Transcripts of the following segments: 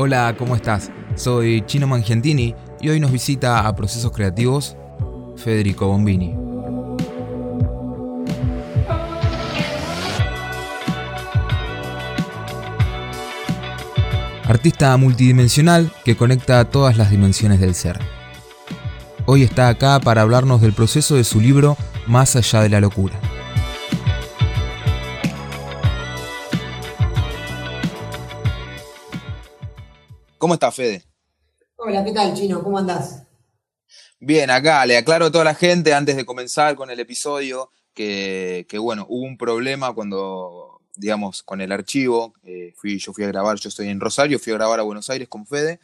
Hola, ¿cómo estás? Soy Chino Mangiantini y hoy nos visita a Procesos Creativos Federico Bombini. Artista multidimensional que conecta todas las dimensiones del ser. Hoy está acá para hablarnos del proceso de su libro Más allá de la locura. ¿Cómo estás, Fede? Hola, ¿qué tal, Chino? ¿Cómo andás? Bien, acá le aclaro a toda la gente antes de comenzar con el episodio que, bueno, hubo un problema cuando, digamos, con el archivo. Eh, fui, yo fui a grabar, yo estoy en Rosario, fui a grabar a Buenos Aires con Fede.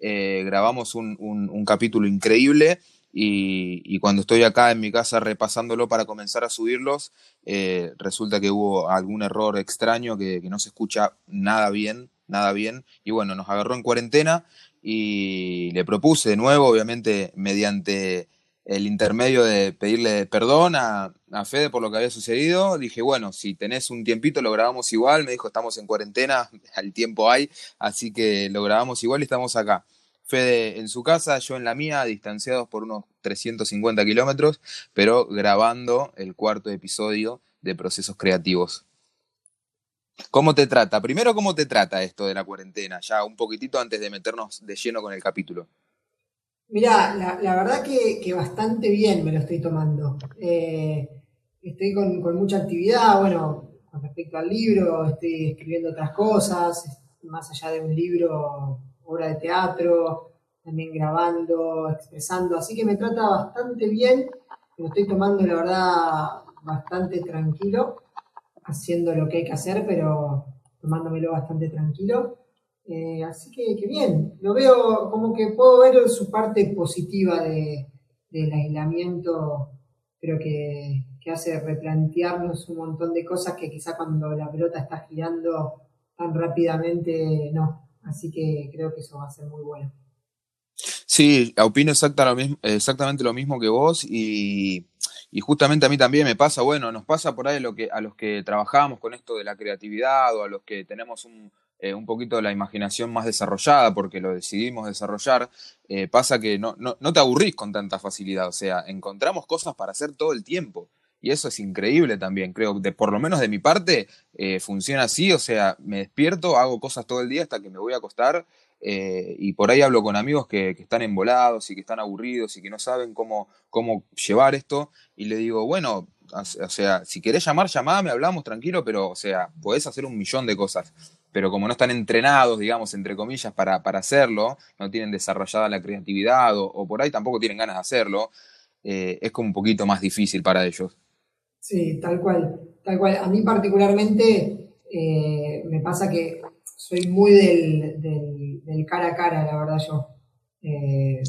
Eh, grabamos un, capítulo increíble y, cuando estoy acá en mi casa repasándolo para comenzar a subirlos, eh, resulta que hubo algún error extraño que, que no se escucha nada bien nada bien. Y bueno, nos agarró en cuarentena y le propuse de nuevo, obviamente mediante el intermedio de pedirle perdón a, Fede por lo que había sucedido. Dije, bueno, si tenés un tiempito lo grabamos igual. Me dijo, estamos en cuarentena, al tiempo hay, así que lo grabamos igual y estamos acá. Fede en su casa, yo en la mía, distanciados por unos 350 kilómetros, pero grabando el cuarto episodio de Procesos Creativos. ¿Cómo te trata? Primero, ¿cómo te trata esto de la cuarentena? Ya un poquitito antes de meternos de lleno con el capítulo. Mirá, la, verdad que, bastante bien me lo estoy tomando. Eh, estoy con, mucha actividad, bueno, con respecto al libro, estoy escribiendo otras cosas, más allá de un libro, obra de teatro, también grabando, expresando, así que me trata bastante bien, me lo estoy tomando, la verdad, bastante tranquilo haciendo lo que hay que hacer, pero tomándomelo bastante tranquilo. Eh, así que, bien, lo veo como que puedo ver su parte positiva del aislamiento, creo que, hace replantearnos un montón de cosas que quizá cuando la pelota está girando tan rápidamente no. Así que creo que eso va a ser muy bueno. Sí, opino exactamente lo mismo que vos y y justamente a mí también me pasa, bueno, nos pasa por ahí lo que, a los que trabajamos con esto de la creatividad o a los que tenemos un, eh, un poquito la imaginación más desarrollada porque lo decidimos desarrollar, eh, pasa que no, no, no, te aburrís con tanta facilidad, o sea, encontramos cosas para hacer todo el tiempo. Y eso es increíble también, creo que por lo menos de mi parte eh, funciona así, o sea, me despierto, hago cosas todo el día hasta que me voy a acostar eh, y por ahí hablo con amigos que, están embolados y que están aburridos y que no saben cómo, cómo llevar esto. Y le digo, bueno, o sea, si querés llamar, llamame, hablamos tranquilo, pero, o sea, podés hacer un millón de cosas. Pero como no están entrenados, digamos, entre comillas, para, para hacerlo, no tienen desarrollada la creatividad o, por ahí tampoco tienen ganas de hacerlo, eh, es como un poquito más difícil para ellos. Sí, tal cual, tal cual. A mí particularmente eh, me pasa que soy muy del, del, cara a cara, la verdad yo. Eh,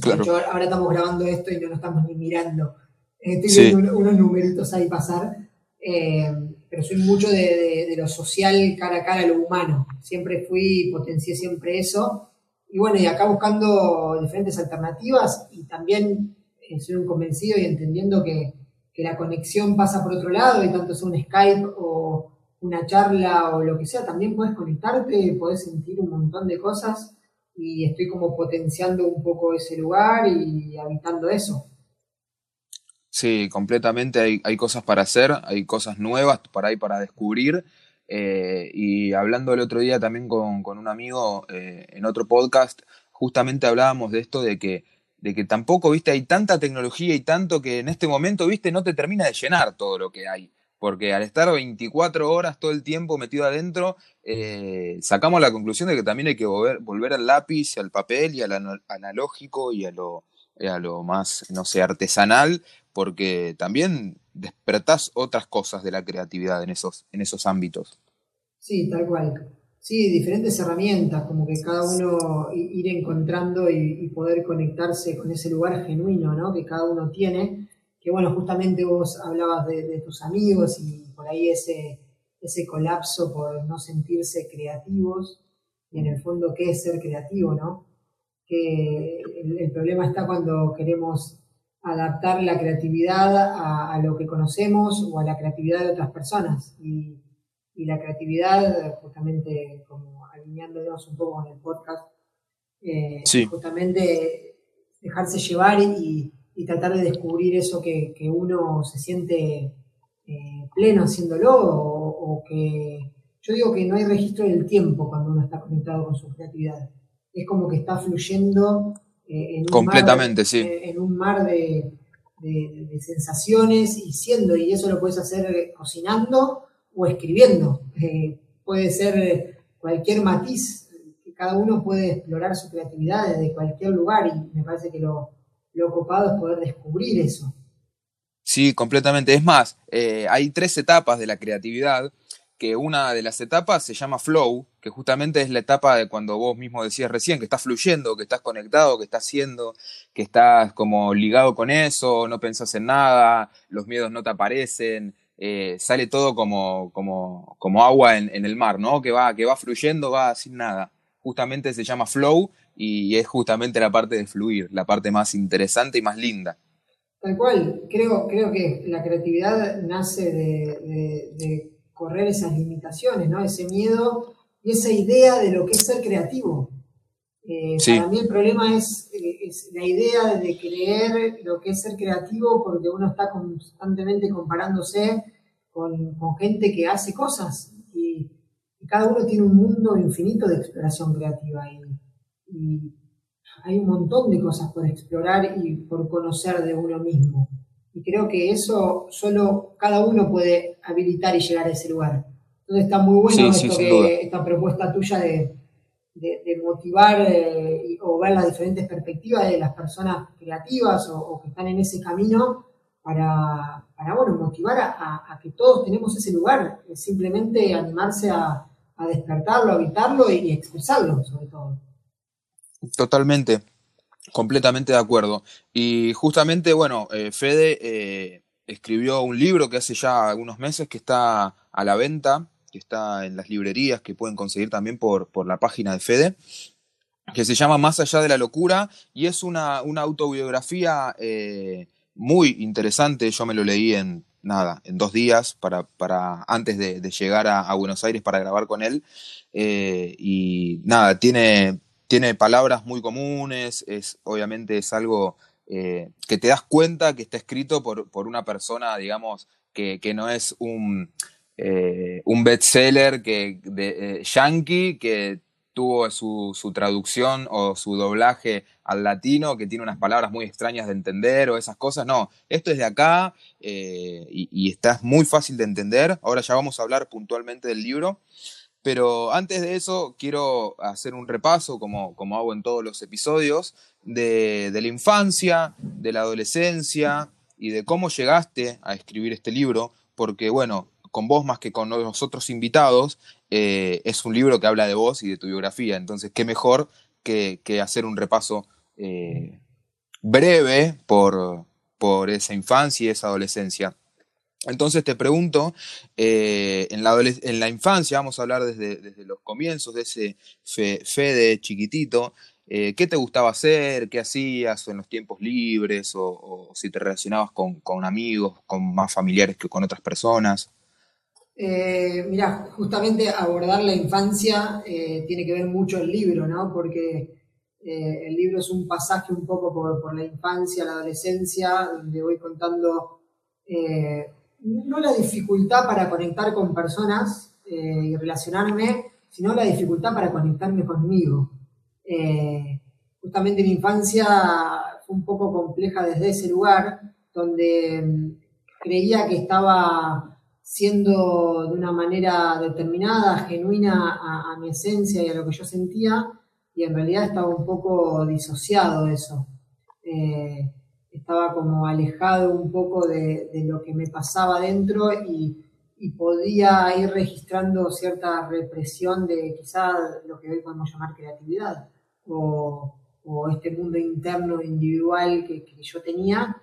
ahora estamos grabando esto y no nos estamos ni mirando. Estoy viendo unos numeritos ahí pasar. Eh, pero soy mucho de, lo social cara a cara, lo humano. Siempre fui, potencié siempre eso. Y bueno, y acá buscando diferentes alternativas y también eh, soy un convencido y entendiendo que, que, la conexión pasa por otro lado, y tanto es un Skype o, una charla o lo que sea, también puedes conectarte, puedes sentir un montón de cosas y estoy como potenciando un poco ese lugar y habitando eso. Sí, completamente hay, hay cosas para hacer, hay cosas nuevas para ahí para descubrir. Eh, y hablando el otro día también con, un amigo eh, en otro podcast, justamente hablábamos de esto de que, de que tampoco, viste, hay tanta tecnología y tanto que en este momento, viste, no te termina de llenar todo lo que hay porque al estar 24 horas todo el tiempo metido adentro, eh, sacamos la conclusión de que también hay que volver, al lápiz, al papel y al analógico y a lo, a lo más, no sé, artesanal, porque también despertás otras cosas de la creatividad en esos, en esos ámbitos. Sí, tal cual. Sí, diferentes herramientas, como que cada uno ir encontrando y, y poder conectarse con ese lugar genuino, ¿no? Que cada uno tiene que bueno, justamente vos hablabas de, tus amigos y por ahí ese, ese colapso por no sentirse creativos, y en el fondo, ¿qué es ser creativo, no? Que el, problema está cuando queremos adaptar la creatividad a, lo que conocemos o a la creatividad de otras personas. Y, y la creatividad, justamente como alineándonos un poco con el podcast, Eh, justamente dejarse llevar y, tratar de descubrir eso que, uno se siente eh, pleno haciéndolo o, que yo digo que no hay registro del tiempo cuando uno está conectado con su creatividad. Es como que está fluyendo en, un Completamente, mar, sí. en un mar de, de, sensaciones y siendo, y eso lo puedes hacer cocinando o escribiendo. Eh, puede ser cualquier matiz, que cada uno puede explorar su creatividad desde cualquier lugar y me parece que lo, lo copado es poder descubrir eso. Sí, completamente. Es más, eh, hay tres etapas de la creatividad que una de las etapas se llama flow, que justamente es la etapa de cuando vos mismo decías recién, que estás fluyendo, que estás conectado, que estás haciendo, que estás como ligado con eso, no pensás en nada, los miedos no te aparecen, eh, sale todo como, como, como agua en, el mar, ¿no? Que va, que va fluyendo, va sin nada. Justamente se llama flow y es justamente la parte de fluir, la parte más interesante y más linda. Tal cual, creo, creo que la creatividad nace de correr esas limitaciones, ¿no? Ese miedo y esa idea de lo que es ser creativo. Eh, para mí el problema es, la idea de creer lo que es ser creativo porque uno está constantemente comparándose con, gente que hace cosas cada uno tiene un mundo infinito de exploración creativa y hay un montón de cosas por explorar y por conocer de uno mismo. Y creo que eso solo cada uno puede habilitar y llegar a ese lugar. Entonces está muy bueno esta propuesta tuya de, motivar eh, o ver las diferentes perspectivas de las personas creativas o, que están en ese camino para, bueno, motivar a, que todos tenemos ese lugar, simplemente animarse a, despertarlo, habitarlo y expresarlo sobre todo. Totalmente. Completamente de acuerdo. Y justamente, bueno, eh, Fede eh, escribió un libro que hace ya algunos meses que está a la venta, que está en las librerías, que pueden conseguir también por, por la página de Fede, que se llama Más allá de la locura y es una, una autobiografía eh, muy interesante. Yo me lo leí en nada, en dos días para, para antes de, llegar a, Buenos Aires para grabar con él. y nada, tiene tiene palabras muy comunes, es, obviamente es algo eh, que te das cuenta que está escrito por, por una persona, digamos, que, no es un, eh, un bestseller que, de, eh, yankee que tuvo su, traducción o su doblaje al latino, que tiene unas palabras muy extrañas de entender o esas cosas. No, esto es de acá y, y está muy fácil de entender. Ahora ya vamos a hablar puntualmente del libro. Pero antes de eso, quiero hacer un repaso, como, como hago en todos los episodios, de, la infancia, de la adolescencia y de cómo llegaste a escribir este libro, porque bueno, con vos más que con los otros invitados, eh, es un libro que habla de vos y de tu biografía, entonces qué mejor que, hacer un repaso eh, breve por, por esa infancia y esa adolescencia. Entonces te pregunto, eh, en, la infancia, vamos a hablar desde, los comienzos de ese fe, de chiquitito, ¿qué te gustaba hacer? ¿Qué hacías en los tiempos libres? O, si te relacionabas con, amigos, con más familiares que con otras personas. Eh, mira, justamente abordar la infancia tiene que ver mucho el libro, ¿no? Porque el libro es un pasaje un poco por, la infancia, la adolescencia, donde voy contando no la dificultad para conectar con personas eh, y relacionarme, sino la dificultad para conectarme conmigo. Eh, justamente mi infancia fue un poco compleja desde ese lugar, donde mm, creía que estaba siendo de una manera determinada, genuina a, mi esencia y a lo que yo sentía, y en realidad estaba un poco disociado de eso. Eh, estaba como alejado un poco de, lo que me pasaba dentro y, podía ir registrando cierta represión de quizá lo que hoy podemos llamar creatividad o, este mundo interno individual que, yo tenía.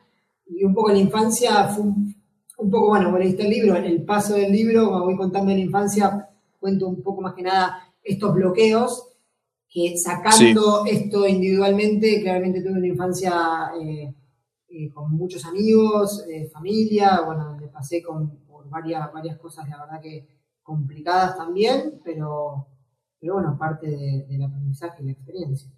Y un poco la infancia fue un, poco, bueno, vos leíste el libro, en el paso del libro, voy contando en la infancia, cuento un poco más que nada estos bloqueos que sacando esto individualmente, claramente tuve una infancia... Eh, eh, con muchos amigos, eh, familia, bueno, le pasé con, por varias, varias cosas, la verdad que complicadas también, pero, pero bueno, parte del aprendizaje y la experiencia.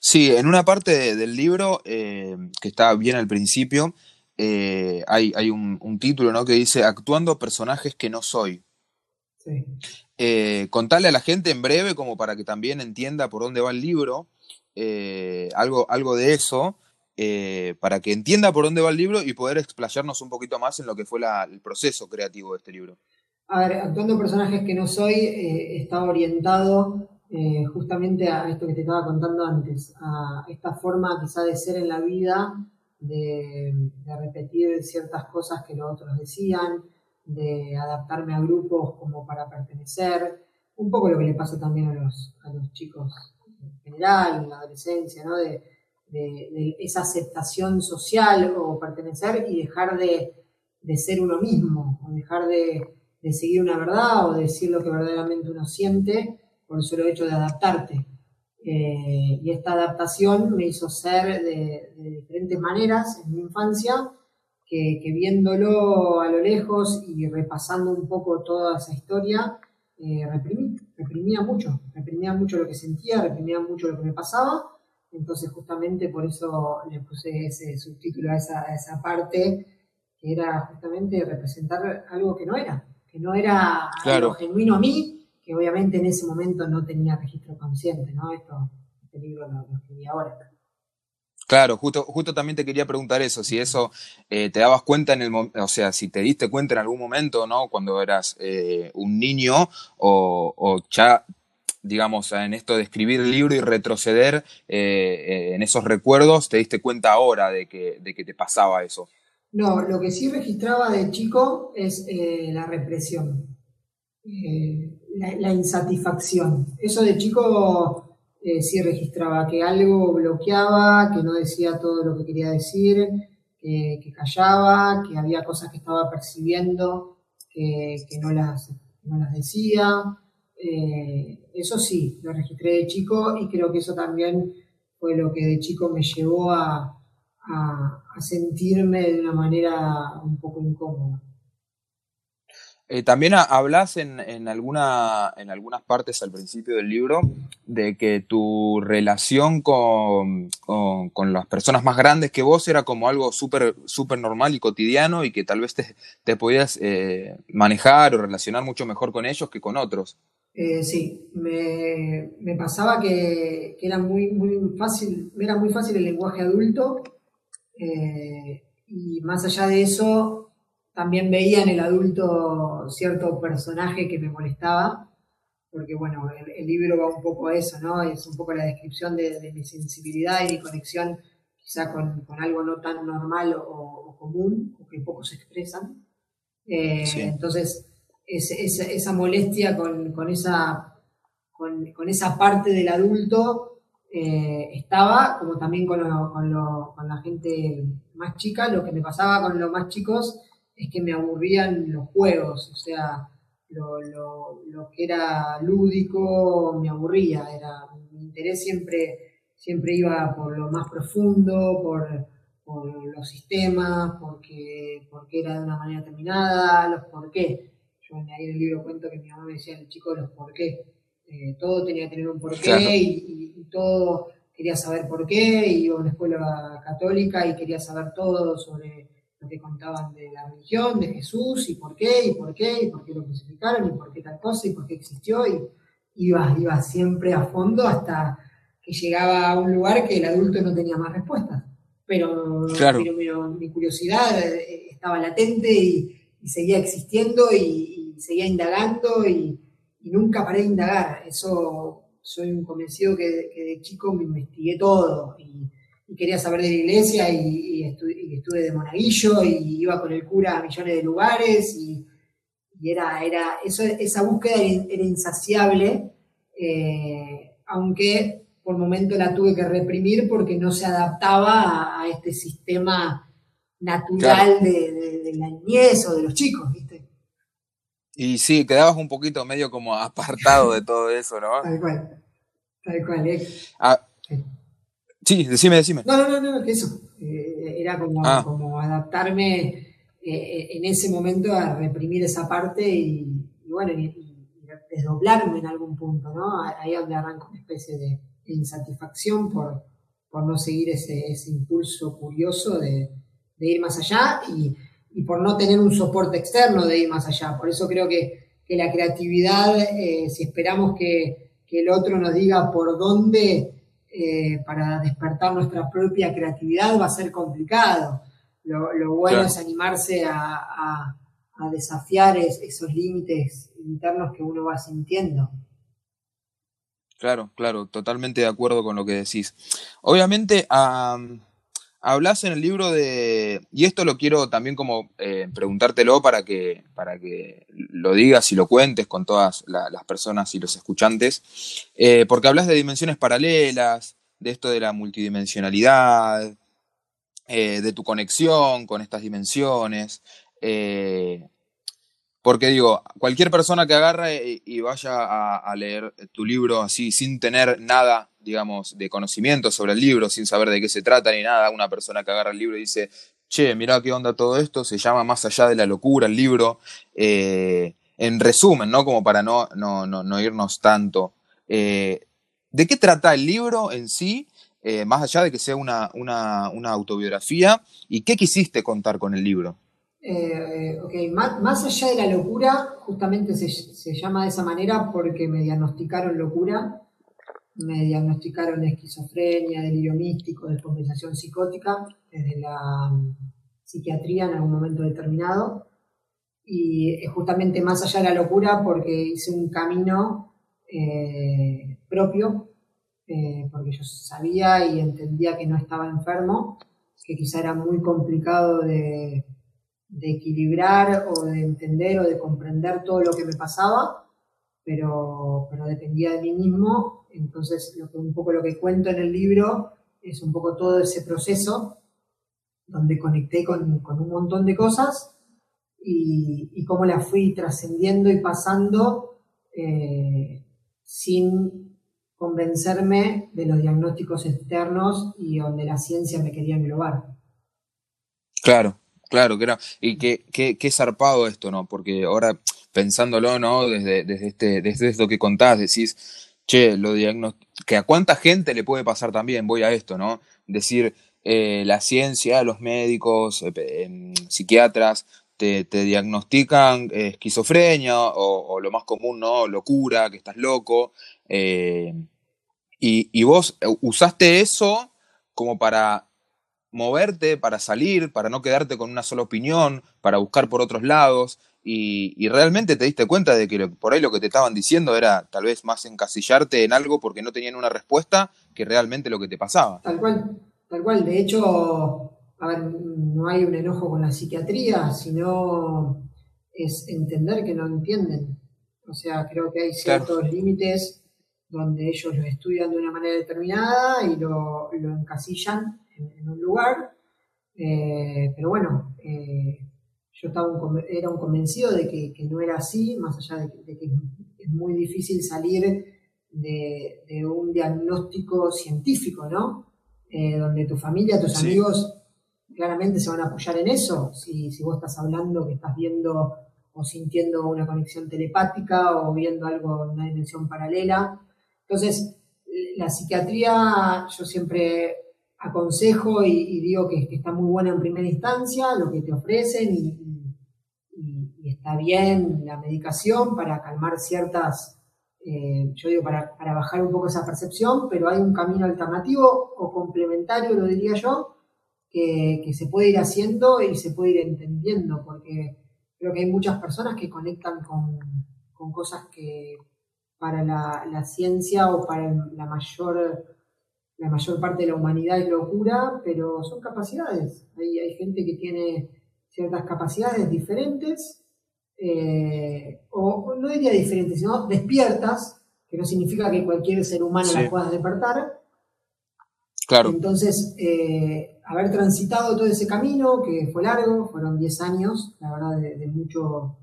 Sí, en una parte del libro, que está bien al principio, eh, hay, hay un, título ¿no? que dice Actuando personajes que no soy. Sí. Eh, contarle a la gente en breve, como para que también entienda por dónde va el libro, algo, algo de eso, para que entienda por dónde va el libro y poder explayarnos un poquito más en lo que fue el proceso creativo de este libro. A ver, actuando personajes que no soy, está orientado eh, justamente a esto que te estaba contando antes, a esta forma quizá de ser en la vida, de, repetir ciertas cosas que los otros decían, de adaptarme a grupos como para pertenecer, un poco lo que le pasa también a los, a los chicos en general, en la adolescencia, ¿no? de, esa aceptación social o pertenecer y dejar de, ser uno mismo, o dejar de, de seguir una verdad o decir lo que verdaderamente uno siente por el solo hecho de adaptarte. Eh, y esta adaptación me hizo ser de, diferentes maneras en mi infancia, que, viéndolo a lo lejos y repasando un poco toda esa historia, eh, reprimí, reprimía mucho, reprimía mucho lo que sentía, reprimía mucho lo que me pasaba. Entonces justamente por eso le puse ese subtítulo a esa, esa parte, que era justamente representar algo que no era, que no era algo genuino a mí, que obviamente en ese momento no tenía registro consciente, ¿no? Esto, este libro lo, escribí ahora. Claro, justo, justo también te quería preguntar eso, si eso eh, te dabas cuenta en el momento, o sea, si te diste cuenta en algún momento, ¿no? Cuando eras eh, un niño o, ya, digamos, en esto de escribir el libro y retroceder eh, en esos recuerdos, te diste cuenta ahora de que, de que te pasaba eso. No, lo que sí registraba de chico es la represión la, insatisfacción. Eso de chico eh, sí registraba que algo bloqueaba, que no decía todo lo que quería decir, que, callaba, que había cosas que estaba percibiendo que, no, las, las decía. Eh, eso sí, lo registré de chico y creo que eso también fue lo que de chico me llevó a sentirme de una manera un poco incómoda. Eh, también hablas en, en, en algunas partes al principio del libro de que tu relación con, con, las personas más grandes que vos era como algo súper super normal y cotidiano y que tal vez te, te podías eh, manejar o relacionar mucho mejor con ellos que con otros. Eh, sí, me, me pasaba que, que, era muy, muy fácil, era muy fácil el lenguaje adulto y más allá de eso también veía en el adulto cierto personaje que me molestaba, porque bueno, el, libro va un poco a eso, ¿no? Es un poco la descripción de, mi sensibilidad y mi conexión quizá con, algo no tan normal o, común, o que pocos expresan. Eh, entonces, esa molestia con, esa, con, esa parte del adulto eh, estaba, como también con, con, con la gente más chica, lo que me pasaba con los más chicos es que me aburrían los juegos, o sea, lo, que era lúdico me aburría, era, mi interés siempre, siempre iba por lo más profundo, por, los sistemas, porque, porque era de una manera determinada, los por qué. Yo ahí en el libro cuento que mi mamá me decía, el chico, los por qué. Eh, todo tenía que tener un porqué y, y, todo quería saber por qué, y iba a una escuela católica y quería saber todo sobre lo que contaban de la religión, de Jesús, y por qué, y por qué, y por qué lo crucificaron, y por qué tal cosa, y por qué existió, y iba, iba siempre a fondo hasta que llegaba a un lugar que el adulto no tenía más respuestas. Pero, mi curiosidad eh, estaba latente y, seguía existiendo y, seguía indagando y, nunca paré de indagar. Eso soy un convencido que, que de chico me investigué todo y y quería saber de la iglesia y, estuve de monaguillo y iba con el cura a millones de lugares y, era, era eso, esa búsqueda era, insaciable, eh, aunque por momento la tuve que reprimir porque no se adaptaba a, este sistema natural de, la niñez o de los chicos, ¿viste? Y sí, quedabas un poquito medio como apartado de todo eso, ¿no? Tal cual, tal cual. ¿eh? Ah, Sí, decime, decime. No, no, no, no que eso. Eh, era como, ah. como adaptarme eh, en ese momento a reprimir esa parte y, bueno, y, desdoblarme en algún punto, ¿no? Ahí es donde arranca una especie de, insatisfacción por, por no seguir ese, impulso curioso de, ir más allá y, por no tener un soporte externo de ir más allá. Por eso creo que, la creatividad, eh, si esperamos que, el otro nos diga por dónde eh, para despertar nuestra propia creatividad va a ser complicado. Lo, bueno es animarse a, desafiar esos límites internos que uno va sintiendo. Claro, claro, totalmente de acuerdo con lo que decís. Obviamente, hablas en el libro de, y esto lo quiero también como eh, preguntártelo para que, para que lo digas y lo cuentes con todas las personas y los escuchantes, eh, porque hablas de dimensiones paralelas, de esto de la multidimensionalidad, eh, de tu conexión con estas dimensiones. Porque digo, cualquier persona que agarra y, vaya a, leer tu libro así, sin tener nada, digamos, de conocimiento sobre el libro, sin saber de qué se trata ni nada, una persona que agarra el libro y dice, che, mirá qué onda todo esto, se llama Más allá de la locura el libro. Eh, en resumen, ¿no? Como para no, no, no, irnos tanto. ¿De qué trata el libro en sí? Eh, más allá de que sea una, autobiografía, y qué quisiste contar con el libro. Eh, ok, más, allá de la locura, justamente se, llama de esa manera porque me diagnosticaron locura, me diagnosticaron esquizofrenia, delirio místico, descompensación psicótica desde la mm, psiquiatría en algún momento determinado. Y justamente más allá de la locura porque hice un camino eh, propio eh, porque yo sabía y entendía que no estaba enfermo, que quizá era muy complicado de, equilibrar o de entender o de comprender todo lo que me pasaba, pero, pero dependía de mí mismo. Entonces, lo que, un poco lo que cuento en el libro es un poco todo ese proceso donde conecté con, un montón de cosas y, y cómo la fui trascendiendo y pasando eh, sin convencerme de los diagnósticos externos y donde la ciencia me quería englobar. Claro, claro, claro. Y qué, qué, qué zarpado esto, ¿no? Porque ahora pensándolo, ¿no? Desde, desde, este, desde esto que contás, decís, che, lo que a cuánta gente le puede pasar también, voy a esto, ¿no? Decir, eh, la ciencia, los médicos, eh, em, psiquiatras, te, diagnostican esquizofrenia o, o, lo más común, ¿no? Locura, que estás loco, eh, y, vos usaste eso como para moverte, para salir, para no quedarte con una sola opinión, para buscar por otros lados. Y, realmente te diste cuenta de que por ahí lo que te estaban diciendo era tal vez más encasillarte en algo porque no tenían una respuesta que realmente lo que te pasaba. Tal cual, tal cual. De hecho, a ver, no hay un enojo con la psiquiatría, sino es entender que no entienden. O sea, creo que hay ciertos límites donde ellos lo estudian de una manera determinada y lo, encasillan en, un lugar. Eh, pero bueno, eh, yo estaba era un convencido de que, no era así, más allá de que, es muy difícil salir de, un diagnóstico científico, ¿no? Eh, donde tu familia, tus amigos claramente se van a apoyar en eso. Si, si vos estás hablando que estás viendo o sintiendo una conexión telepática o viendo algo en una dimensión paralela, entonces, la psiquiatría yo siempre aconsejo y, digo que, está muy buena en primera instancia, lo que te ofrecen y, está bien la medicación para calmar ciertas, eh, yo digo, para, bajar un poco esa percepción, pero hay un camino alternativo o complementario, lo diría yo, que, se puede ir haciendo y se puede ir entendiendo, porque creo que hay muchas personas que conectan con cosas que para la, ciencia o para la mayor, la mayor parte de la humanidad es locura, pero son capacidades. Hay, hay gente que tiene ciertas capacidades diferentes, eh, o no diría diferentes, sino despiertas, que no significa que cualquier ser humano las pueda despertar. Claro. Entonces, eh, haber transitado todo ese camino, que fue largo, fueron 10 años, la verdad, de mucho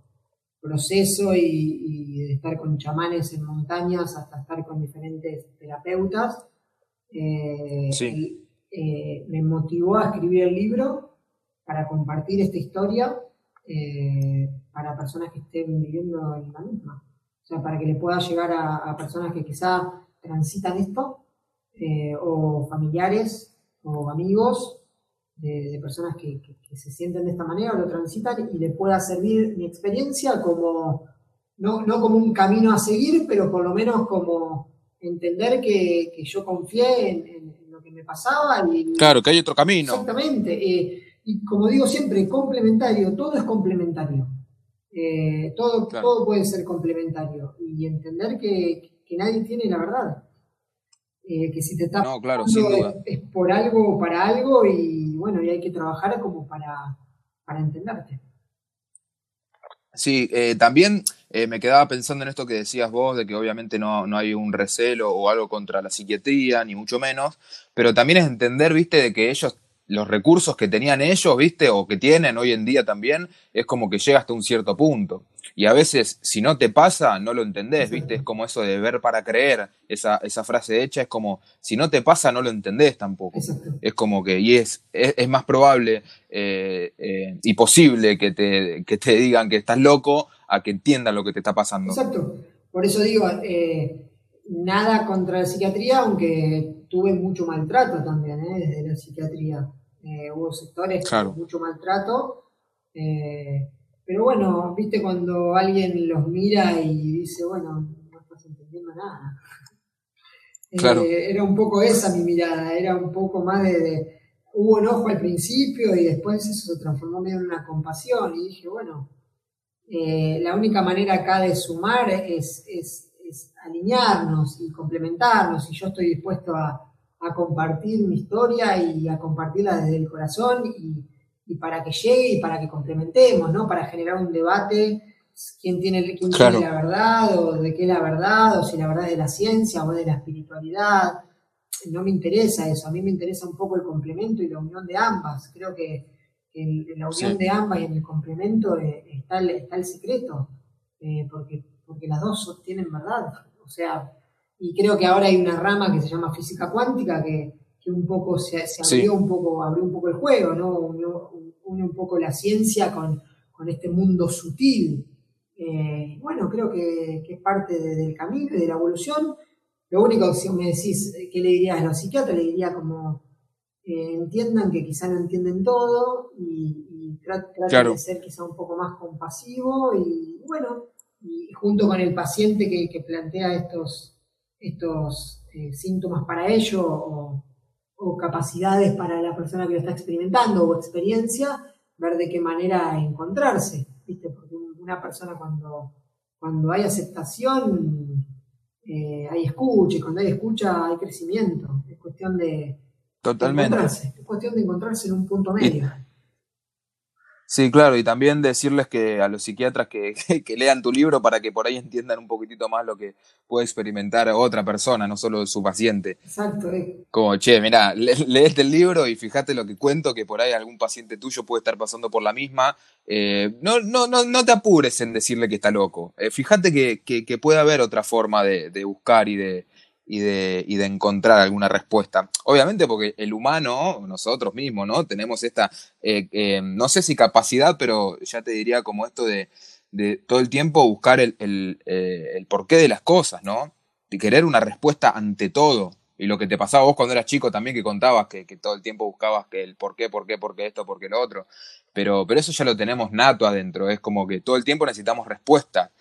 proceso y, de estar con chamanes en montañas hasta estar con diferentes terapeutas, eh, eh, me motivó a escribir el libro para compartir esta historia eh, para personas que estén viviendo en la misma. O sea, para que le pueda llegar a, personas que quizá transitan esto o familiares o amigos de, personas que, se sienten de esta manera o lo transitan y le pueda servir mi experiencia como, no, como un camino a seguir, pero por lo menos como entender que, yo confié en, lo que me pasaba. Y, claro, que hay otro camino. Exactamente. Eh, y como digo siempre, complementario, todo es complementario. Eh, todo, todo puede ser complementario. Y entender que, nadie tiene la verdad. Eh, que si te está no, claro, Es, por algo o para algo y bueno, y hay que trabajar como para, para entenderte. Sí, eh, también eh, me quedaba pensando en esto que decías vos, de que obviamente no, no, hay un recelo o algo contra la psiquiatría, ni mucho menos, pero también es entender, viste, de que ellos los recursos que tenían ellos, viste, o que tienen hoy en día también, es como que llega hasta un cierto punto. Y a veces, si no te pasa, no lo entendés, viste, es como eso de ver para creer, esa, esa frase hecha, es como, si no te pasa, no lo entendés tampoco. Es como que, y es, es, más probable eh, eh, y posible que te, que te digan que estás loco a que entiendan lo que te está pasando. Exacto. Por eso digo, eh, nada contra la psiquiatría, aunque tuve mucho maltrato también ¿eh? desde la psiquiatría. Eh, hubo sectores con mucho maltrato. Eh, pero bueno, viste cuando alguien los mira y dice, bueno, no estás entendiendo nada. era un poco esa mi mirada, era un poco más de, hubo enojo al principio y después eso se transformó en una compasión y dije, bueno, la única manera acá de sumar es es alinearnos y complementarnos y yo estoy dispuesto a, compartir mi historia y a compartirla desde el corazón y, para que llegue y para que complementemos, ¿no? Para generar un debate, quién tiene, quién tiene la verdad o de qué es la verdad o si la verdad es de la ciencia o de la espiritualidad. No me interesa eso, a mí me interesa un poco el complemento y la unión de ambas. Creo que en, la unión de ambas y en el complemento eh, está, el, está el secreto, eh, porque porque las dos tienen verdad. O sea, y creo que ahora hay una rama que se llama física cuántica que, un poco se, abrió un poco, abrió un poco el juego, ¿no? Une, un poco la ciencia con, este mundo sutil. Eh, bueno, creo que, es parte del camino y de la evolución. Lo único que si me decís, ¿qué le dirías a los psiquiatras? Le diría como eh, entiendan que quizá no entienden todo y, y traten de ser quizá un poco más compasivo y bueno, y junto con el paciente que, plantea estos, estos eh, síntomas para ello o, capacidades para la persona que lo está experimentando o experiencia, ver de qué manera encontrarse, ¿viste? Porque una persona cuando, cuando hay aceptación, eh, hay escucha, y cuando hay escucha hay crecimiento, es cuestión de, Totalmente. encontrarse, es cuestión de encontrarse en un punto medio. Sí, claro, y también decirles que a los psiquiatras que, que, lean tu libro para que por ahí entiendan un poquitito más lo que puede experimentar otra persona, no solo su paciente. Exacto. Eh. Como, che, mira, leete el libro y fíjate lo que cuento, que por ahí algún paciente tuyo puede estar pasando por la misma. Eh, no, no, no, no te apures en decirle que está loco. Eh, fíjate que, que, puede haber otra forma de, de buscar y de, y de, y de encontrar alguna respuesta. Obviamente porque el humano, nosotros mismos, ¿no? Tenemos esta, eh, eh, no sé si capacidad, pero ya te diría como esto de, de todo el tiempo buscar el, el, eh, porqué de las cosas, ¿no? De querer una respuesta ante todo. Y lo que te pasaba vos cuando eras chico también que contabas que, todo el tiempo buscabas que el por qué, por qué, por qué esto, por qué lo otro. Pero, pero eso ya lo tenemos nato adentro. Es como que todo el tiempo necesitamos respuesta.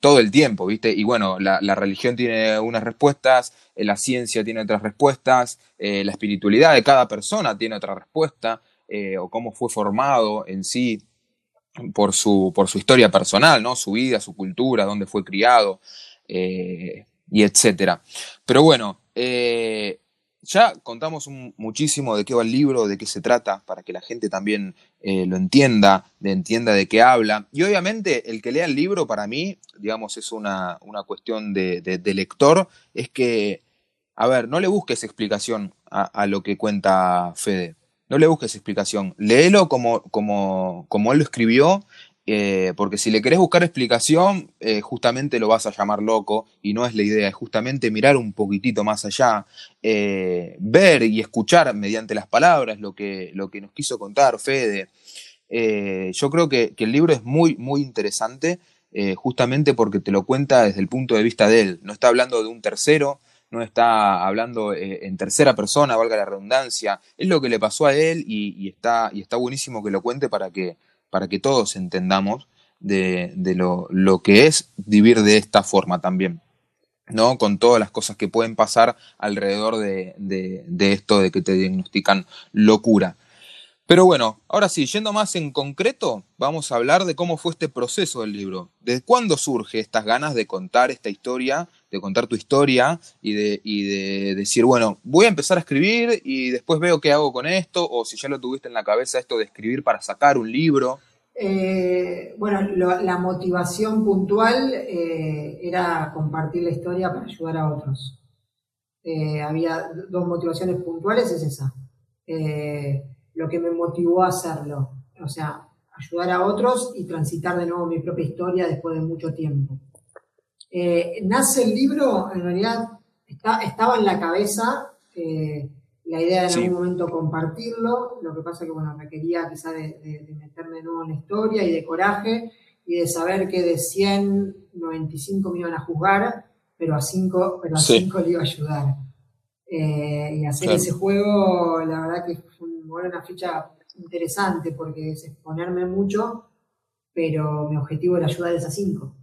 Todo el tiempo, ¿viste? Y bueno, la, religión tiene unas respuestas, eh, la ciencia tiene otras respuestas, eh, la espiritualidad de cada persona tiene otra respuesta, eh, o cómo fue formado en sí por su, por su historia personal, ¿no? Su vida, su cultura, dónde fue criado, y etcétera. Pero bueno, ya contamos muchísimo de qué va el libro, de qué se trata, para que la gente también eh, lo entienda, de entienda de qué habla. Y obviamente el que lea el libro para mí, digamos, es una, cuestión de, lector, es que, a ver, no le busques explicación a, lo que cuenta Fede. No le busques explicación. Léelo como, como, como él lo escribió eh, porque si le querés buscar explicación, eh, justamente lo vas a llamar loco y no es la idea, es justamente mirar un poquitito más allá, eh, ver y escuchar mediante las palabras lo que, lo que nos quiso contar Fede. yo creo que, que, el libro es muy, muy interesante, justamente porque te lo cuenta desde el punto de vista de él, no está hablando de un tercero, no está hablando en tercera persona, valga la redundancia. Es lo que le pasó a él y, está, y está buenísimo que lo cuente para que, para que todos entendamos de, lo, que es vivir de esta forma también. ¿no? Con todas las cosas que pueden pasar alrededor de, de esto de que te diagnostican locura. Pero bueno, ahora sí, yendo más en concreto, vamos a hablar de cómo fue este proceso del libro. ¿Desde cuándo surge estas ganas de contar esta historia, de contar tu historia y de, de decir, bueno, voy a empezar a escribir y después veo qué hago con esto? O si ya lo tuviste en la cabeza esto de escribir para sacar un libro. Eh, bueno, la motivación puntual eh, era compartir la historia para ayudar a otros. Eh, había dos motivaciones puntuales, es esa lo que me motivó a hacerlo. O sea, ayudar a otros y transitar de nuevo mi propia historia después de mucho tiempo. Eh, nace el libro, en realidad estaba en la cabeza eh, la idea de en algún momento compartirlo, lo que pasa que bueno, requería quizá de, meterme de nuevo en la historia y de coraje y de saber que de 100, 95 me iban a juzgar, pero a 5 pero a cinco le iba a ayudar. Eh, y hacer ese juego, la verdad que fue una ficha interesante porque es exponerme mucho, pero mi objetivo era ayudar a esas cinco.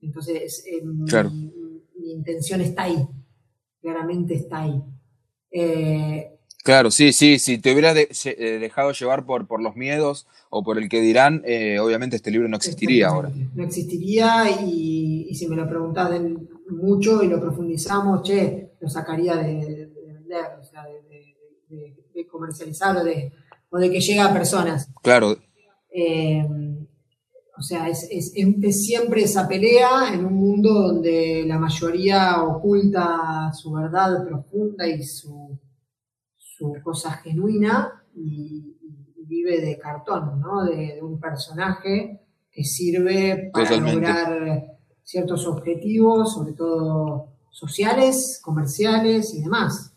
Entonces, eh, mi, intención está ahí, claramente está ahí. Eh, claro, sí, sí, si te hubieras eh, dejado llevar por, por los miedos o por el que dirán, obviamente este libro no existiría ahora. No existiría y, si me lo preguntás mucho y lo profundizamos, che, lo sacaría de, vender, o sea, de de comercializar o de, o de que llega a personas. Claro. Eh, o sea, es, siempre esa pelea en un mundo donde la mayoría oculta su verdad profunda y su, su cosa genuina y, vive de cartón, ¿no? De, un personaje que sirve para lograr ciertos objetivos, sobre todo sociales, comerciales y demás.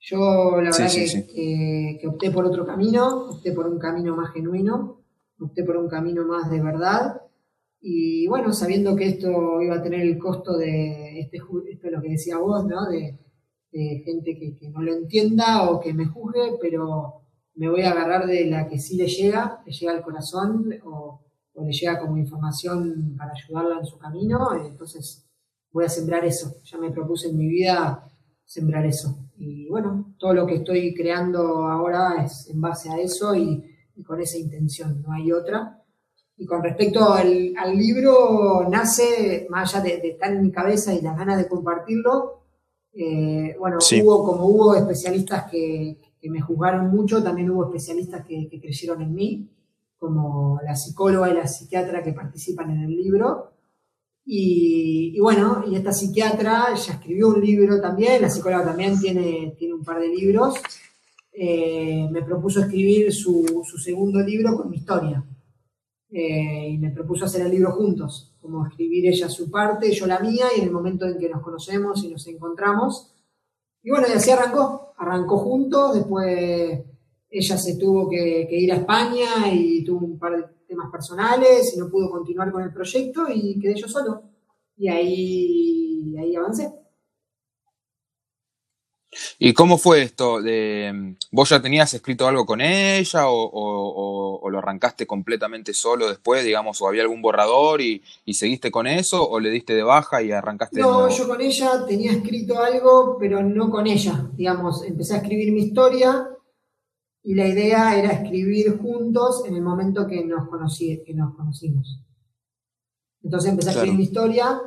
Yo la verdad que, opté por otro camino, opté por un camino más genuino, opté por un camino más de verdad. Y bueno, sabiendo que esto iba a tener el costo de, este, esto es lo que decía vos, ¿no? De, gente que, no lo entienda o que me juzgue, pero me voy a agarrar de la que sí le llega, le llega al corazón o, o le llega como información para ayudarla en su camino. Entonces voy a sembrar eso. Ya me propuse en mi vida sembrar eso. Y bueno, todo lo que estoy creando ahora es en base a eso y, con esa intención, no hay otra. Y con respecto al, libro, nace, más allá de, estar en mi cabeza y las ganas de compartirlo, eh, bueno, hubo, como hubo especialistas que, me juzgaron mucho, también hubo especialistas que, que, creyeron en mí, como la psicóloga y la psiquiatra que participan en el libro. Y, bueno, y esta psiquiatra ya escribió un libro también, la psicóloga también tiene, tiene un par de libros. Eh, me propuso escribir su, segundo libro con mi historia. Eh, y me propuso hacer el libro juntos, como escribir ella su parte, yo la mía, y en el momento en que nos conocemos y nos encontramos. Y bueno, y así arrancó, arrancó juntos, después ella se tuvo que, que ir a España y tuvo un par de temas personales y no pudo continuar con el proyecto y quedé yo solo. Y ahí, ahí avancé. ¿Y cómo fue esto? De, ¿Vos ya tenías escrito algo con ella o, lo arrancaste completamente solo después, digamos, o había algún borrador y, seguiste con eso o le diste de baja y arrancaste? No, yo con ella tenía escrito algo, pero no con ella. Digamos, empecé a escribir mi historia y la idea era escribir juntos en el momento que nos, conocí, que nos conocimos. Entonces empecé a escribir mi historia,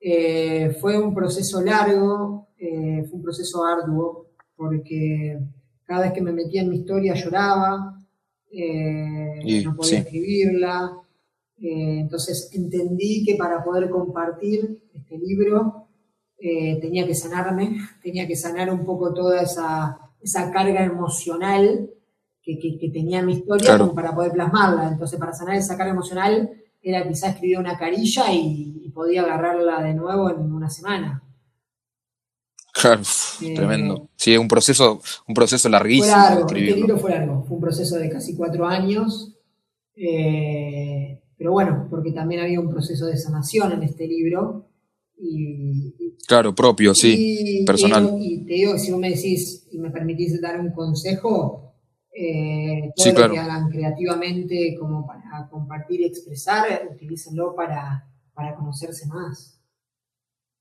eh, fue un proceso largo, eh, fue un proceso arduo, porque cada vez que me metía en mi historia lloraba, eh, no podía escribirla, entonces entendí que para poder compartir este libro tenía que sanarme, tenía que sanar un poco toda esa esa carga emocional que, tenía mi historia para poder plasmarla. Entonces, para sanar esa carga emocional, era quizás escribir una carilla y, podía agarrarla de nuevo en una semana. Claro, eh, tremendo. Sí, un proceso, un proceso larguísimo. Fue largo, este libro fue largo, fue un proceso de casi cuatro años. Eh, pero bueno, porque también había un proceso de sanación en este libro Y, claro, propio, sí, personal. y te digo, si vos me decís y me permitís dar un consejo, eh, todo lo que hagan creativamente como para compartir y expresar, utilícenlo para, para conocerse más.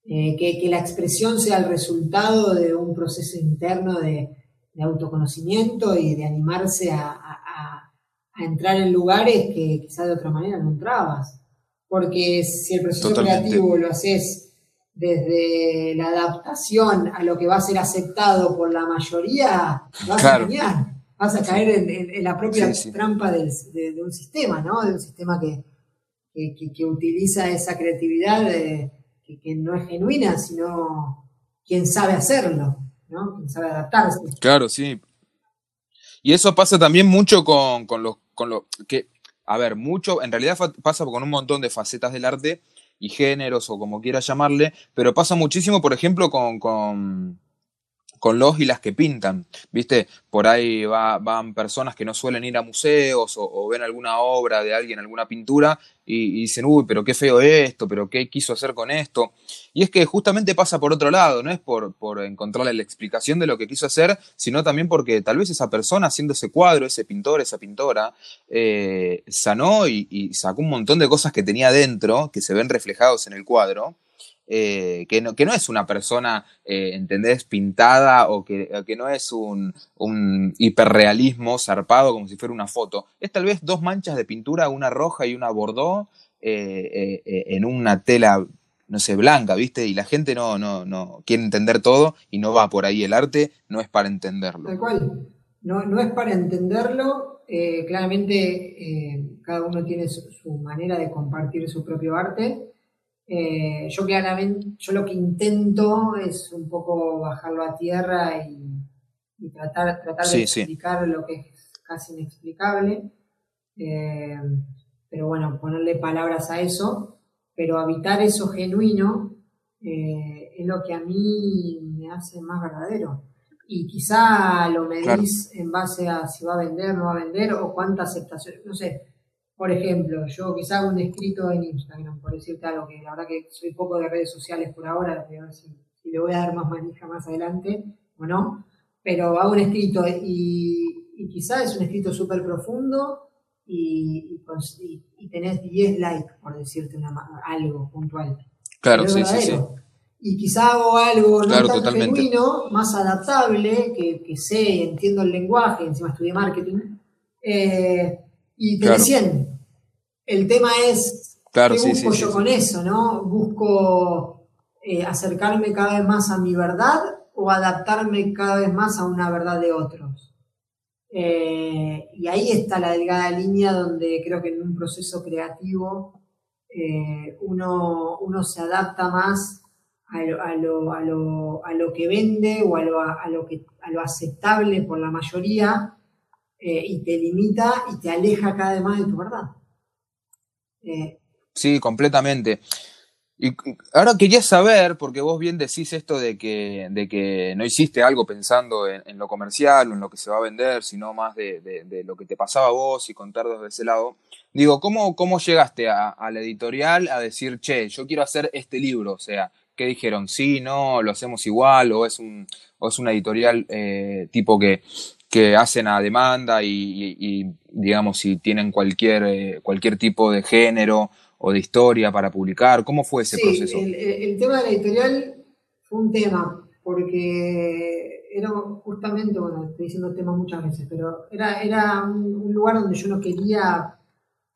Eh, que, la expresión sea el resultado de un proceso interno de, autoconocimiento y de animarse a, entrar en lugares que quizás de otra manera no entrabas. Porque si el proceso creativo lo haces desde la adaptación a lo que va a ser aceptado por la mayoría, vas a engañar. Vas a caer en, la propia trampa de, un sistema, ¿no? De un sistema que, que, utiliza esa creatividad de, que, no es genuina, sino quien sabe hacerlo, ¿no? Quien sabe adaptarse. Claro, sí. Y eso pasa también mucho con, con los, con lo que, a ver, mucho, en realidad pasa con un montón de facetas del arte y géneros o como quieras llamarle, pero pasa muchísimo, por ejemplo, con, con con los y las que pintan, ¿viste? Por ahí van personas que no suelen ir a museos o, ven alguna obra de alguien, alguna pintura y, dicen, uy, pero qué feo esto, pero qué quiso hacer con esto. Y es que justamente pasa por otro lado, no es por, por encontrarle la explicación de lo que quiso hacer, sino también porque tal vez esa persona haciendo ese cuadro, ese pintor, esa pintora, eh, sanó y, y sacó un montón de cosas que tenía dentro, que se ven reflejados en el cuadro eh, que, no, que, no, es una persona, eh, ¿entendés?, pintada o que, que no es un, un, hiperrealismo zarpado como si fuera una foto. Es tal vez dos manchas de pintura, una roja y una bordó, eh, en una tela, no sé, blanca, ¿viste? Y la gente no, no, no quiere entender todo y no va por ahí. El arte no es para entenderlo. Tal cual. No, no es para entenderlo. claramente cada uno tiene su manera de compartir su propio arte eh, yo claramente, yo lo que intento es un poco bajarlo a tierra y, tratar, tratar de explicar lo que es casi inexplicable. Eh, pero bueno, ponerle palabras a eso, pero habitar eso genuino eh, es lo que a mí me hace más verdadero. Y quizá lo medís en base a si va a vender, no va a vender, o cuánta aceptación, no sé, por ejemplo, yo quizá hago un escrito en Instagram, por decirte algo, que la verdad que soy poco de redes sociales por ahora, a ver si, le voy a dar más manija más adelante o no, pero hago un escrito y, y quizá es un escrito súper profundo y, y, tenés 10 likes, por decirte algo puntual. Claro, sí, sí, sí. Y quizá hago algo no tan genuino, más adaptable, que, que sé, entiendo el lenguaje, encima estudié marketing, eh, y te decían, el tema es, ¿qué busco yo con eso? ¿no? ¿Busco eh, acercarme cada vez más a mi verdad o adaptarme cada vez más a una verdad de otros? Eh, y ahí está la delgada línea donde creo que en un proceso creativo eh, uno, uno, se adapta más a lo, a lo, a lo, que vende o a lo, a lo, que, a lo aceptable por la mayoría eh, y te limita y te aleja cada vez más de tu verdad. Eh, sí, completamente. Y ahora quería saber, porque vos bien decís esto de que, de que no hiciste algo pensando en, lo comercial o en lo que se va a vender, sino más de, lo que te pasaba a vos y contar desde ese lado. Digo, ¿cómo, cómo llegaste a, la editorial a decir, che, yo quiero hacer este libro? O sea, ¿qué dijeron? Sí, no, lo hacemos igual, o es, un, es una editorial eh, tipo que que hacen a demanda y, digamos, si tienen cualquier, eh, cualquier tipo de género o de historia para publicar. ¿Cómo fue ese proceso? El, el, tema de la editorial fue un tema, porque era justamente, bueno, estoy diciendo tema muchas veces, pero era, era un, lugar donde yo no quería,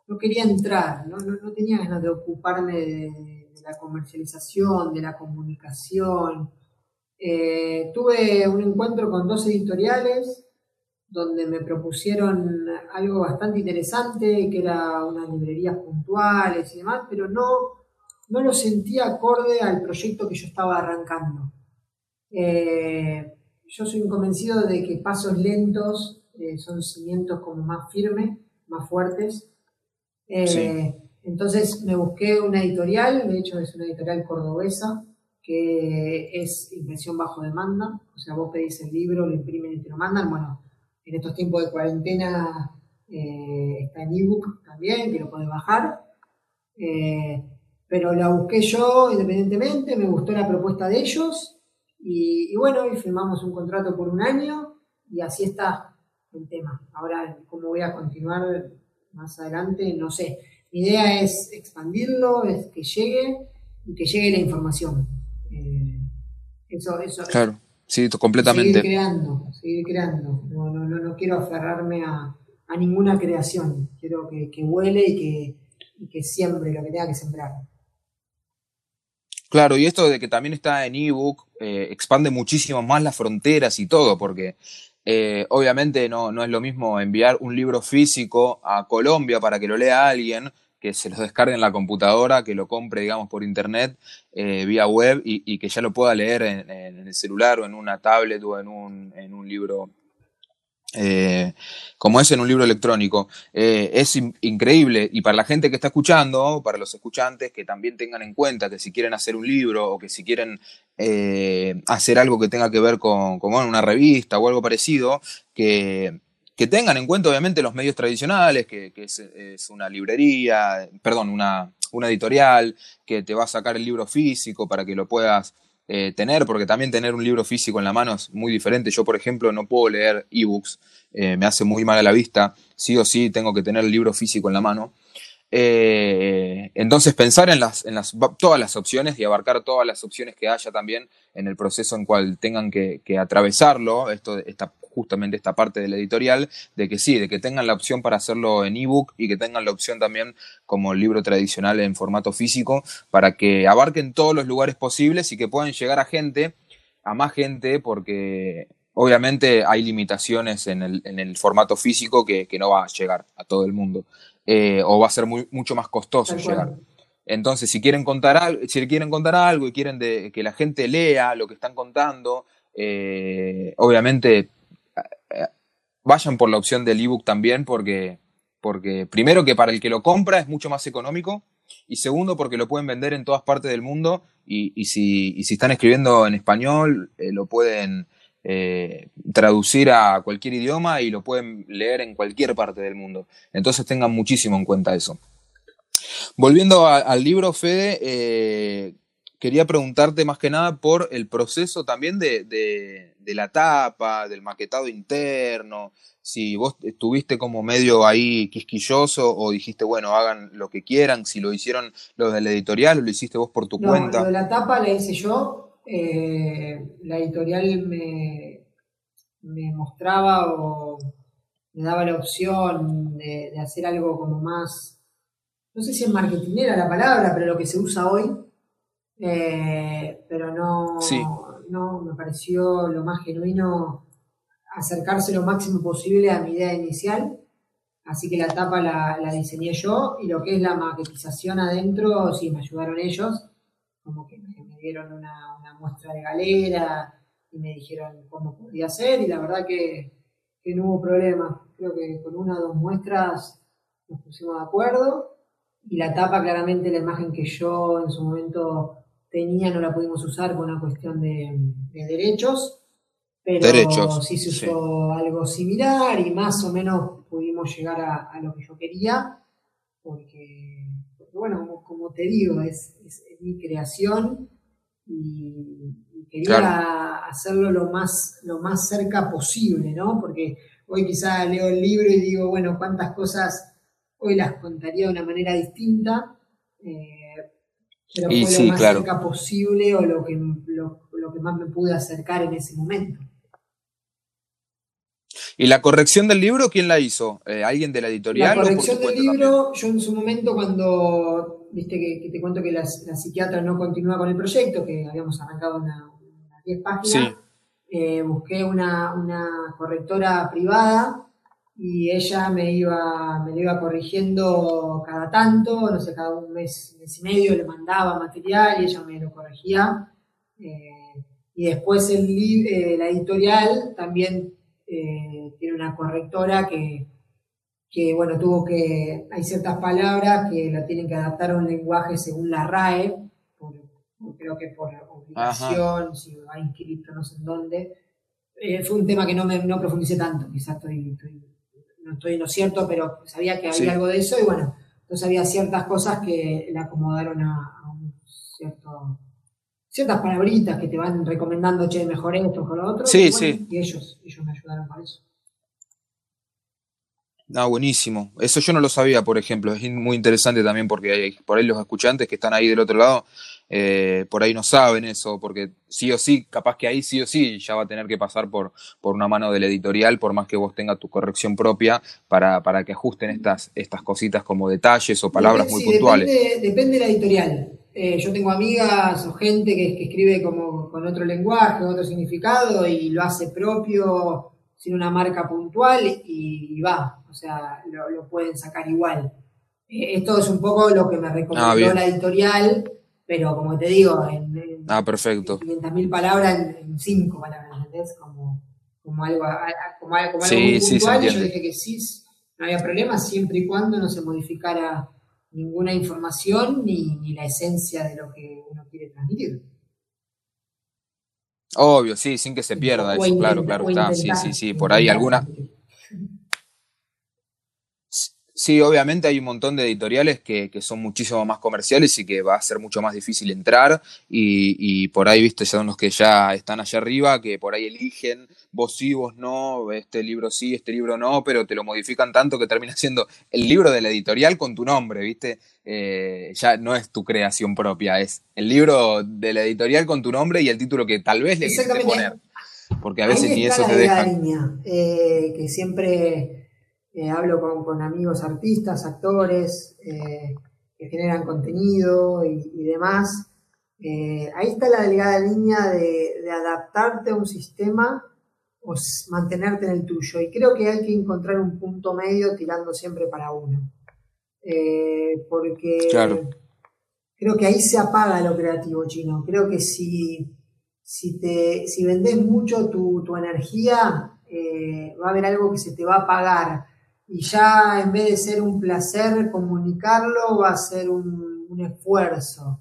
no quería entrar, no, no, tenía ganas de ocuparme de, la comercialización, de la comunicación. Eh, tuve un encuentro con dos editoriales donde me propusieron algo bastante interesante, que era unas librerías puntuales y demás, pero no, no lo sentía acorde al proyecto que yo estaba arrancando. Eh, yo soy un convencido de que pasos lentos eh, son cimientos como más firmes, más fuertes. Eh, entonces me busqué una editorial, de hecho es una editorial cordobesa, que es impresión bajo demanda, o sea, vos pedís el libro, lo imprimen y te lo mandan, bueno, en estos tiempos de cuarentena eh, está en ebook también, que lo puedes bajar. Eh, pero la busqué yo independientemente, me gustó la propuesta de ellos y, bueno, y firmamos un contrato por un año y así está el tema. Ahora, cómo voy a continuar más adelante, no sé. Mi idea es expandirlo, es que llegue y que llegue la información. Eh, eso, eso. Claro, sí, completamente. Seguir creando, seguir creando. No, no, quiero aferrarme a, a ninguna creación. Quiero que, que huele y que, y que siembre lo que tenga que sembrar. Claro, y esto de que también está en ebook eh, expande muchísimo más las fronteras y todo, porque eh, obviamente no, no, es lo mismo enviar un libro físico a Colombia para que lo lea alguien, que se lo descargue en la computadora, que lo compre, digamos, por internet, eh, vía web, y, que ya lo pueda leer en, en, el celular o en una tablet o en un, en un libro eh, como es en un libro electrónico. Eh, es increíble y para la gente que está escuchando, para los escuchantes, que también tengan en cuenta que si quieren hacer un libro o que si quieren eh, hacer algo que tenga que ver con, una revista o algo parecido, que, tengan en cuenta obviamente los medios tradicionales, que, es, una librería, perdón, una, una editorial, que te va a sacar el libro físico para que lo puedas eh, tener, porque también tener un libro físico en la mano es muy diferente. Yo, por ejemplo, no puedo leer ebooks, eh, me hace muy mal a la vista, sí o sí tengo que tener el libro físico en la mano. Eh, entonces, pensar en, las, en las, todas las opciones y abarcar todas las opciones que haya también en el proceso en cual tengan que, atravesarlo, esto, esta justamente esta parte del editorial, de que sí, de que tengan la opción para hacerlo en ebook y que tengan la opción también como libro tradicional en formato físico, para que abarquen todos los lugares posibles y que puedan llegar a gente, a más gente, porque obviamente hay limitaciones en el, formato físico que, no va a llegar a todo el mundo, eh, o va a ser mucho más costoso llegar. Entonces, si quieren contar si quieren contar algo y quieren que la gente lea lo que están contando, eh, obviamente vayan por la opción del ebook también porque, porque primero que para el que lo compra es mucho más económico y segundo porque lo pueden vender en todas partes del mundo y, si, si, están escribiendo en español eh, lo pueden eh, traducir a cualquier idioma y lo pueden leer en cualquier parte del mundo. Entonces tengan muchísimo en cuenta eso. Volviendo al libro, Fede, eh, quería preguntarte más que nada por el proceso también de, de, la tapa, del maquetado interno, si vos estuviste como medio ahí quisquilloso o dijiste, bueno, hagan lo que quieran, si lo hicieron los del editorial o lo hiciste vos por tu no, cuenta. Lo de la tapa la hice yo, eh, la editorial me, me, mostraba o me daba la opción de, de hacer algo como más, no sé si es marketingera la palabra, pero lo que se usa hoy, eh, pero no, no me pareció lo más genuino acercarse lo máximo posible a mi idea inicial. Así que la tapa la, diseñé yo y lo que es la maquetización adentro, sí, me ayudaron ellos, como que me, dieron una, muestra de galera y me dijeron cómo podía ser y la verdad que, que no hubo problema. Creo que con una o dos muestras nos pusimos de acuerdo y la tapa claramente la imagen que yo en su momento tenía no la pudimos usar por una cuestión de, derechos, pero sí se usó algo similar y más o menos pudimos llegar a, lo que yo quería, porque, bueno, como, te digo, es, mi creación y, quería hacerlo lo más, lo más cerca posible, ¿no? Porque hoy quizá leo el libro y digo, bueno, cuántas cosas hoy las contaría de una manera distinta. Eh, pero fue lo más cerca posible o lo que, lo, que más me pude acercar en ese momento. ¿Y la corrección del libro quién la hizo? Eh, ¿Alguien de la editorial? La corrección del libro, yo en su momento cuando, viste que, te cuento que la, psiquiatra no continúa con el proyecto, que habíamos arrancado unas 10 páginas, eh, busqué una, una correctora privada y ella me iba, me lo iba corrigiendo cada tanto, no sé, cada un mes, mes y medio le mandaba material y ella me lo corregía. Eh, y después el, eh, la editorial también eh, tiene una correctora que, que, bueno, tuvo que, hay ciertas palabras que la tienen que adaptar a un lenguaje según la RAE, creo que por obligación, si va inscrito no sé en dónde. fue un tema que no, me, no profundicé tanto, quizás estoy, estoy no estoy en lo cierto, pero sabía que había algo de eso y bueno, Entonces había ciertas cosas que le acomodaron a, un cierto ciertas palabritas que te van recomendando, che, mejor esto, mejor lo otro. Sí, sí. Y ellos, ellos me ayudaron con eso. Ah, buenísimo. Eso yo no lo sabía, por ejemplo. Es muy interesante también porque hay, por ahí los escuchantes que están ahí del otro lado, eh, por ahí no saben eso, porque sí o sí, capaz que ahí sí o sí ya va a tener que pasar por, por una mano del editorial, por más que vos tengas tu corrección propia, para, para que ajusten estas, estas cositas como detalles o palabras muy puntuales. Depende, depende de la editorial. Eh, yo tengo amigas o gente que, escribe como con otro lenguaje, otro significado y lo hace propio sin una marca puntual y, va, o sea, lo, pueden sacar igual. Eh, esto es un poco lo que me recomendó ah, la editorial, pero como te digo, en, ah, perfecto. 500.000 palabras en 5 palabras, ¿entendés? Como, como algo, como, algo, como muy puntual, y yo dije que sí, no había problema siempre y cuando no se modificara ninguna información ni, ni la esencia de lo que uno quiere transmitir. Obvio, sí, sin que se pierda eso, claro, claro, está, sí, sí, sí, por ahí alguna... Sí, obviamente hay un montón de editoriales que, son muchísimo más comerciales y que va a ser mucho más difícil entrar y, por ahí, viste, son los que ya están allá arriba, que por ahí eligen, vos sí, vos no, este libro sí, este libro no, pero te lo modifican tanto que termina siendo el libro de la editorial con tu nombre, viste, eh, ya no es tu creación propia, es el libro de la editorial con tu nombre y el título que tal vez le quisiste poner. Porque a veces ni eso te deja. Eh, que siempre eh, hablo con, amigos artistas, actores eh, que generan contenido y, demás. Eh, ahí está la delgada línea de, adaptarte a un sistema o mantenerte en el tuyo. Y creo que hay que encontrar un punto medio tirando siempre para uno. porque creo que ahí se apaga lo creativo chino. Creo que si, si, te, si vendes mucho tu, tu energía, va a haber algo que se te va a apagar y ya en vez de ser un placer comunicarlo, va a ser un, esfuerzo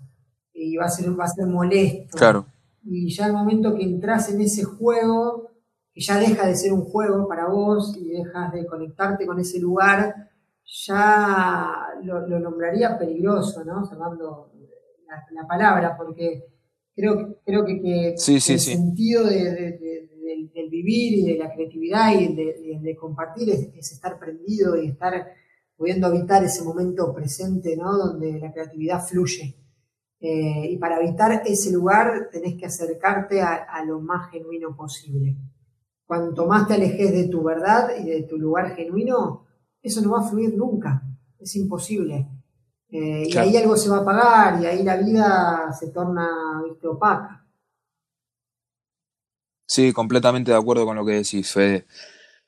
y va a ser, va a ser molesto. Claro. Y ya el momento que entras en ese juego, que ya deja de ser un juego para vos y dejas de conectarte con ese lugar, ya lo, nombraría peligroso, ¿no? Llamando la, palabra, porque creo, creo que, el sentido de vivir y de la creatividad y de, compartir es, estar prendido y estar pudiendo habitar ese momento presente, ¿no? Donde la creatividad fluye. Eh, y para habitar ese lugar tenés que acercarte a, lo más genuino posible. Cuanto más te alejes de tu verdad y de tu lugar genuino, eso no va a fluir nunca. Es imposible. Eh, y ahí algo se va a apagar y ahí la vida se torna opaca. Sí, completamente de acuerdo con lo que decís, Fede.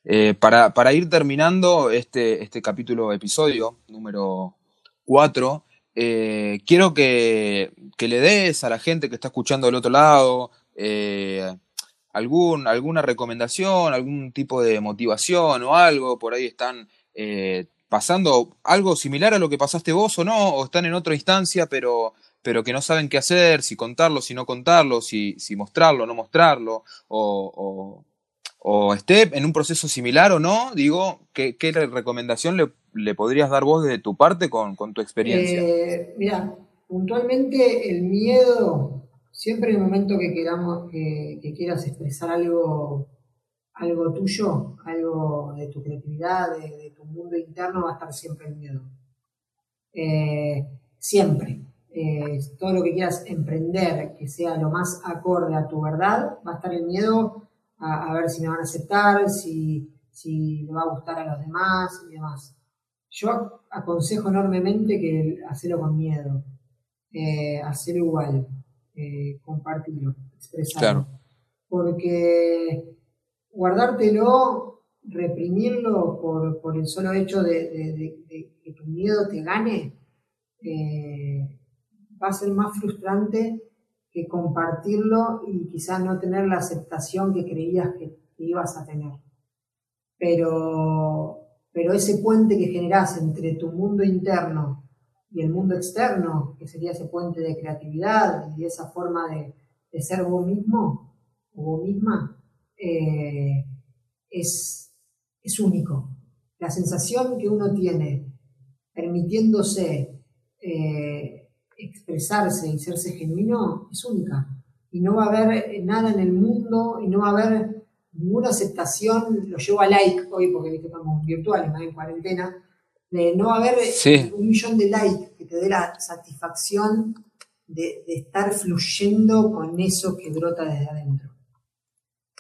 Eh, para, ir terminando este, este capítulo, episodio número 4, eh, quiero que, le des a la gente que está escuchando del otro lado eh, algún, alguna recomendación, algún tipo de motivación o algo. Por ahí están pasando algo similar a lo que pasaste vos o no, o están en otra instancia, pero pero que no saben qué hacer, si contarlo, si no contarlo, si, si mostrarlo, no mostrarlo, o, esté en un proceso similar o no, digo, ¿qué, recomendación le, podrías dar vos desde tu parte con, tu experiencia? Eh, mira, puntualmente el miedo, siempre en el momento que, queramos, que, quieras expresar algo, algo tuyo, algo de tu creatividad, de, tu mundo interno, va a estar siempre el miedo. Eh, siempre. Eh, todo lo que quieras emprender que sea lo más acorde a tu verdad, va a estar el miedo a, ver si me van a aceptar, si, si le va a gustar a los demás y demás. Yo aconsejo enormemente que hacerlo con miedo, eh, hacerlo igual, eh, compartirlo, expresarlo. Porque guardártelo, reprimirlo por, el solo hecho de, que tu miedo te gane, eh, va a ser más frustrante que compartirlo y quizás no tener la aceptación que creías que, ibas a tener. Pero, pero ese puente que generás entre tu mundo interno y el mundo externo, que sería ese puente de creatividad y esa forma de, ser vos mismo o vos misma, eh, es, es único. La sensación que uno tiene permitiéndose eh, expresarse y serse genuino, es única. Y no va a haber nada en el mundo y no va a haber ninguna aceptación, lo llevo a like hoy porque estamos virtuales, más en cuarentena, de no va a haber un millón de likes que te dé la satisfacción de, estar fluyendo con eso que brota desde adentro.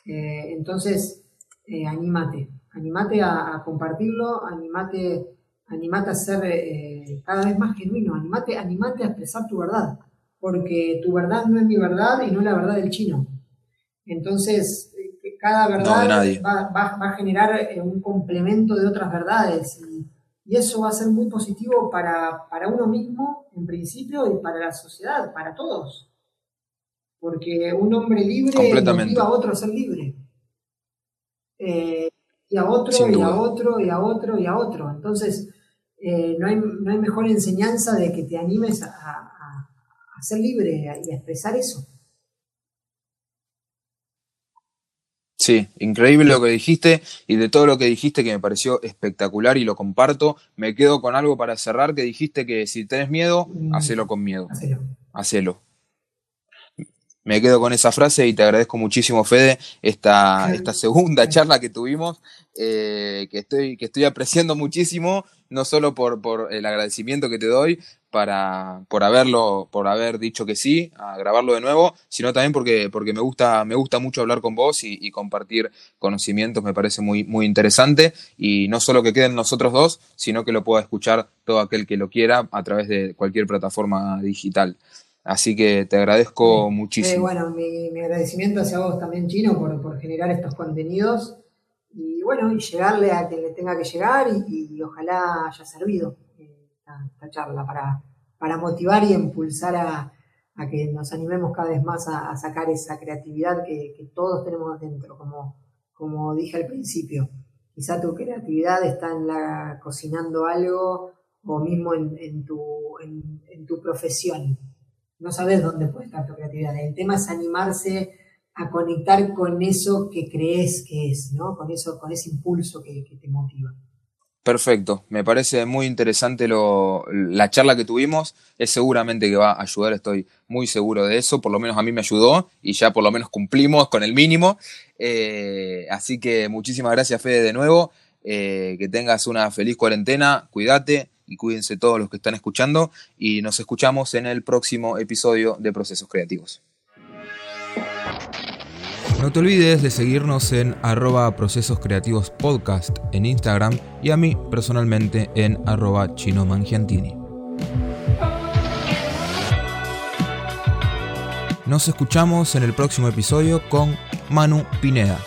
Eh, entonces, eh, anímate, anímate a, compartirlo, anímate, animate a ser eh, cada vez más genuino, anímate, animate a expresar tu verdad, porque tu verdad no es mi verdad y no es la verdad del chino. Entonces, cada verdad va, a generar un complemento de otras verdades y, eso va a ser muy positivo para, para uno mismo, en principio, y para la sociedad, para todos. Porque un hombre libre motiva a otro a ser libre. Eh, y a otro, y a otro, y a otro, y a otro. Entonces, eh, no, hay, no, hay, mejor enseñanza de que te animes a, a, ser libre y a expresar eso. Sí, increíble lo que dijiste y de todo lo que dijiste que me pareció espectacular y lo comparto. Me quedo con algo para cerrar que dijiste que si tenés miedo, mm. hacelo con miedo. Hacelo. Hacelo me quedo con esa frase y te agradezco muchísimo, Fede, esta, esta segunda charla que tuvimos, eh, que, estoy, que estoy apreciando muchísimo, no solo por, por el agradecimiento que te doy para, por, haberlo, por haber dicho que sí, a grabarlo de nuevo, sino también porque, porque me, gusta, me gusta mucho hablar con vos y, compartir conocimientos, me parece muy, muy interesante, y no solo que queden nosotros dos, sino que lo pueda escuchar todo aquel que lo quiera a través de cualquier plataforma digital. Así que te agradezco muchísimo. bueno, mi, agradecimiento hacia vos también, Chino, por, generar estos contenidos y bueno, y llegarle a quien le tenga que llegar y, ojalá haya servido eh, esta, charla para, para, motivar y impulsar a, que nos animemos cada vez más a, sacar esa creatividad que, todos tenemos dentro, como, como dije al principio. Quizá tu creatividad está en la cocinando algo o mismo en, tu, en tu profesión no sabes dónde puede estar tu creatividad. El tema es animarse a conectar con eso que crees que es, ¿no? Con eso, con ese impulso que, te motiva. Perfecto, me parece muy interesante lo, la charla que tuvimos, es seguramente que va a ayudar, estoy muy seguro de eso, por lo menos a mí me ayudó y ya por lo menos cumplimos con el mínimo, eh, así que muchísimas gracias Fede de nuevo, eh, que tengas una feliz cuarentena, cuídate, y cuídense todos los que están escuchando y nos escuchamos en el próximo episodio de Procesos Creativos. No te olvides de seguirnos en arroba procesos creativos podcast en Instagram y a mí personalmente en arroba chinomangiantini. Nos escuchamos en el próximo episodio con Manu Pineda.